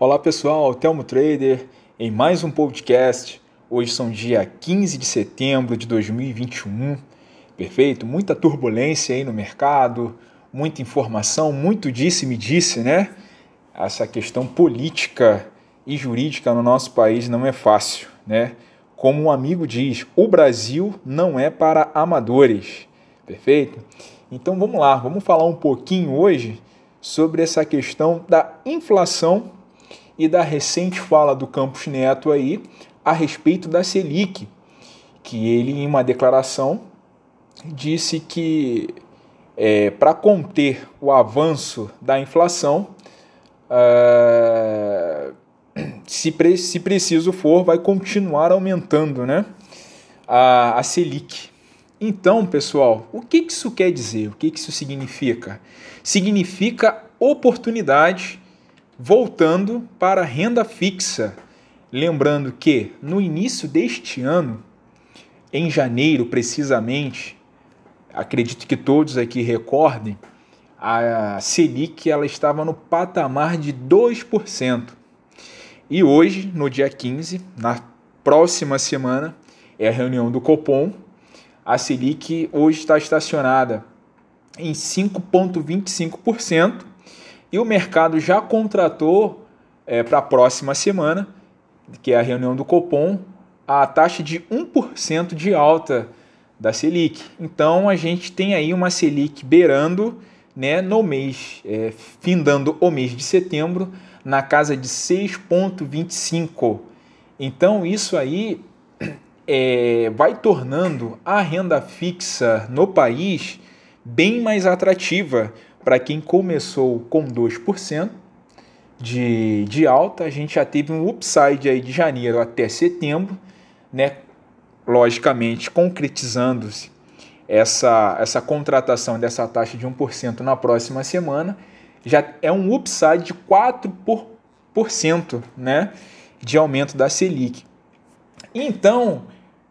Olá pessoal, Telmo Trader em mais um podcast. Hoje são dia 15 de setembro de 2021. Perfeito? Muita turbulência aí no mercado, muita informação, muito disse-me disse, né? Essa questão política e jurídica no nosso país não é fácil, né? Como um amigo diz, o Brasil não é para amadores. Perfeito? Então vamos lá, vamos falar um pouquinho hoje sobre essa questão da inflação e da recente fala do Campos Neto aí a respeito da Selic, que ele, em uma declaração, disse que é, para conter o avanço da inflação, uh, se, pre se preciso for, vai continuar aumentando né, a, a Selic. Então, pessoal, o que isso quer dizer? O que isso significa? Significa oportunidade voltando para a renda fixa. Lembrando que no início deste ano, em janeiro precisamente, acredito que todos aqui recordem, a Selic ela estava no patamar de 2%. E hoje, no dia 15, na próxima semana, é a reunião do Copom. A Selic hoje está estacionada em 5,25% e o mercado já contratou é, para a próxima semana, que é a reunião do Copom, a taxa de 1% de alta da Selic. Então a gente tem aí uma Selic beirando né, no mês, é, findando o mês de setembro, na casa de 6,25. Então isso aí é, vai tornando a renda fixa no país bem mais atrativa para quem começou com 2% de, de alta, a gente já teve um upside aí de janeiro até setembro, né? logicamente concretizando-se essa, essa contratação dessa taxa de 1% na próxima semana, já é um upside de 4% né? de aumento da Selic. Então,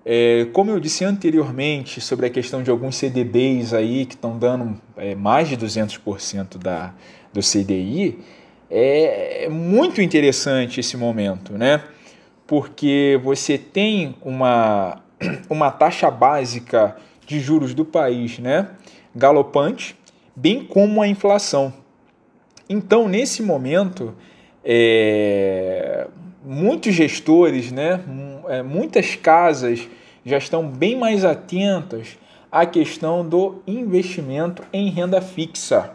é, como eu disse anteriormente sobre a questão de alguns CDBs aí que estão dando é, mais de 200% da, do CDI, é, é muito interessante esse momento, né? Porque você tem uma, uma taxa básica de juros do país, né? Galopante, bem como a inflação. Então, nesse momento, é, muitos gestores, né, é, muitas casas já estão bem mais atentas à questão do investimento em renda fixa.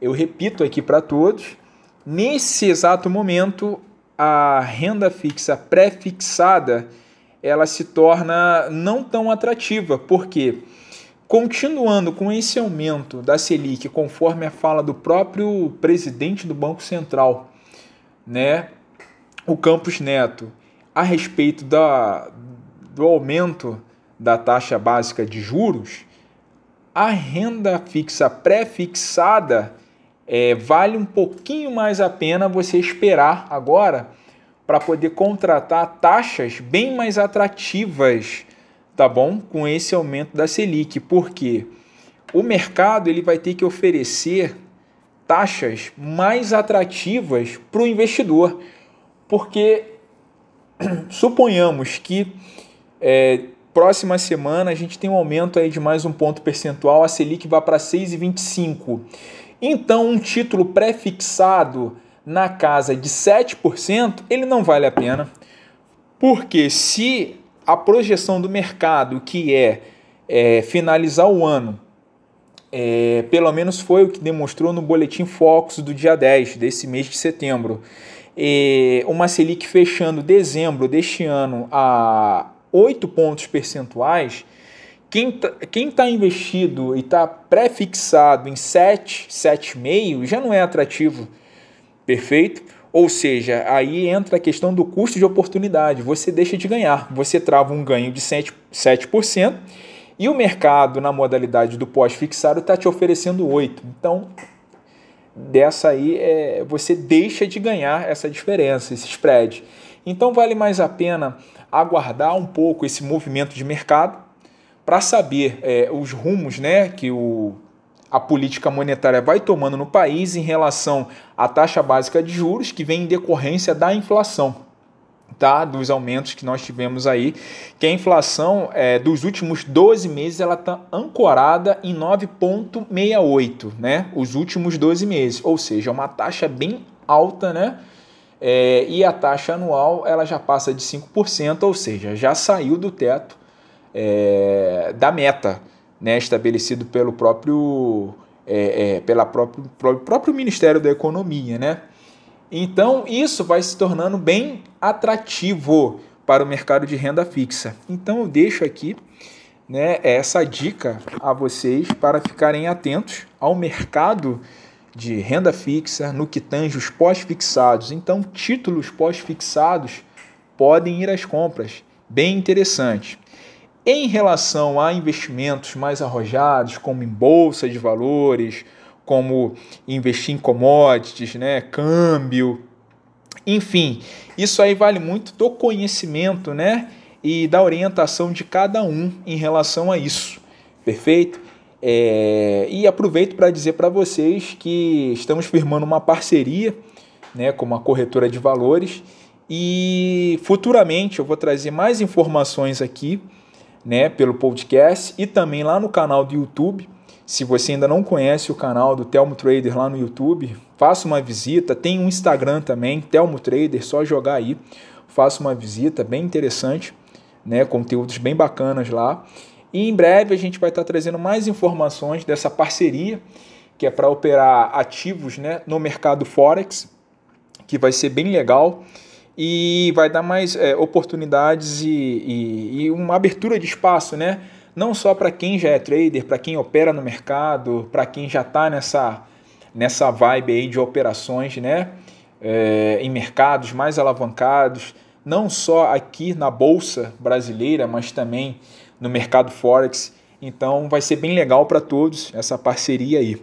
Eu repito aqui para todos, nesse exato momento, a renda fixa pré-fixada ela se torna não tão atrativa, porque continuando com esse aumento da Selic, conforme a fala do próprio presidente do Banco Central, né, o Campos Neto, a respeito da, do aumento da taxa básica de juros, a renda fixa pré-fixada é, vale um pouquinho mais a pena você esperar agora para poder contratar taxas bem mais atrativas, tá bom? Com esse aumento da Selic, porque o mercado ele vai ter que oferecer taxas mais atrativas para o investidor, porque suponhamos que é, próxima semana a gente tem um aumento aí de mais um ponto percentual, a Selic vai para 6,25. Então, um título pré-fixado na casa de 7%, ele não vale a pena. Porque se a projeção do mercado, que é, é finalizar o ano, é, pelo menos foi o que demonstrou no boletim Focus do dia 10 desse mês de setembro, uma Selic fechando dezembro deste ano a 8 pontos percentuais, quem está tá investido e está pré-fixado em 7, 7,5 já não é atrativo, perfeito? Ou seja, aí entra a questão do custo de oportunidade. Você deixa de ganhar, você trava um ganho de 7%, 7% e o mercado, na modalidade do pós-fixado, está te oferecendo 8%. Então, dessa aí é, você deixa de ganhar essa diferença, esse spread. Então vale mais a pena aguardar um pouco esse movimento de mercado para saber é, os rumos né, que o, a política monetária vai tomando no país em relação à taxa básica de juros, que vem em decorrência da inflação. Tá, dos aumentos que nós tivemos aí, que a inflação é, dos últimos 12 meses ela está ancorada em 9,68, né? Os últimos 12 meses, ou seja, uma taxa bem alta, né? É, e a taxa anual ela já passa de 5%, ou seja, já saiu do teto é, da meta né, estabelecido pelo próprio, é, é, pela próprio, próprio Ministério da Economia. Né? Então, isso vai se tornando bem atrativo para o mercado de renda fixa. Então, eu deixo aqui né, essa dica a vocês para ficarem atentos ao mercado de renda fixa no que tange os pós-fixados. Então, títulos pós-fixados podem ir às compras. Bem interessante. Em relação a investimentos mais arrojados, como em bolsa de valores, como investir em commodities, né, câmbio, enfim, isso aí vale muito do conhecimento, né, e da orientação de cada um em relação a isso. Perfeito? É, e aproveito para dizer para vocês que estamos firmando uma parceria né, com uma corretora de valores e futuramente eu vou trazer mais informações aqui né, pelo podcast e também lá no canal do YouTube. Se você ainda não conhece o canal do Telmo Trader lá no YouTube, faça uma visita. Tem um Instagram também, Telmo Trader, só jogar aí. Faça uma visita, bem interessante, né, conteúdos bem bacanas lá. E em breve a gente vai estar trazendo mais informações dessa parceria, que é para operar ativos né, no mercado Forex, que vai ser bem legal e vai dar mais é, oportunidades e, e, e, uma abertura de espaço, né? Não só para quem já é trader, para quem opera no mercado, para quem já está nessa, nessa vibe aí de operações, né? É, em mercados mais alavancados, não só aqui na bolsa brasileira, mas também no mercado forex. Então vai ser bem legal para todos essa parceria aí,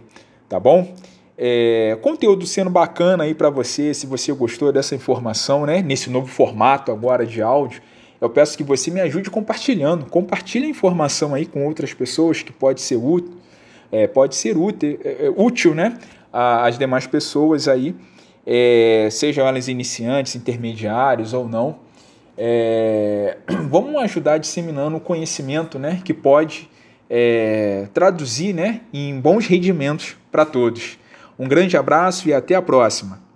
tá bom? É, conteúdo sendo bacana aí para você, se você gostou dessa informação, né? Nesse novo formato agora de áudio, eu peço que você me ajude compartilhando. Compartilhe a informação aí com outras pessoas que pode ser útil, é, pode ser útil, é, é útil né? Às demais pessoas aí, é, sejam elas iniciantes, intermediários ou não. É, vamos ajudar disseminando o conhecimento né, que pode é, traduzir né, em bons rendimentos para todos. Um grande abraço e até a próxima!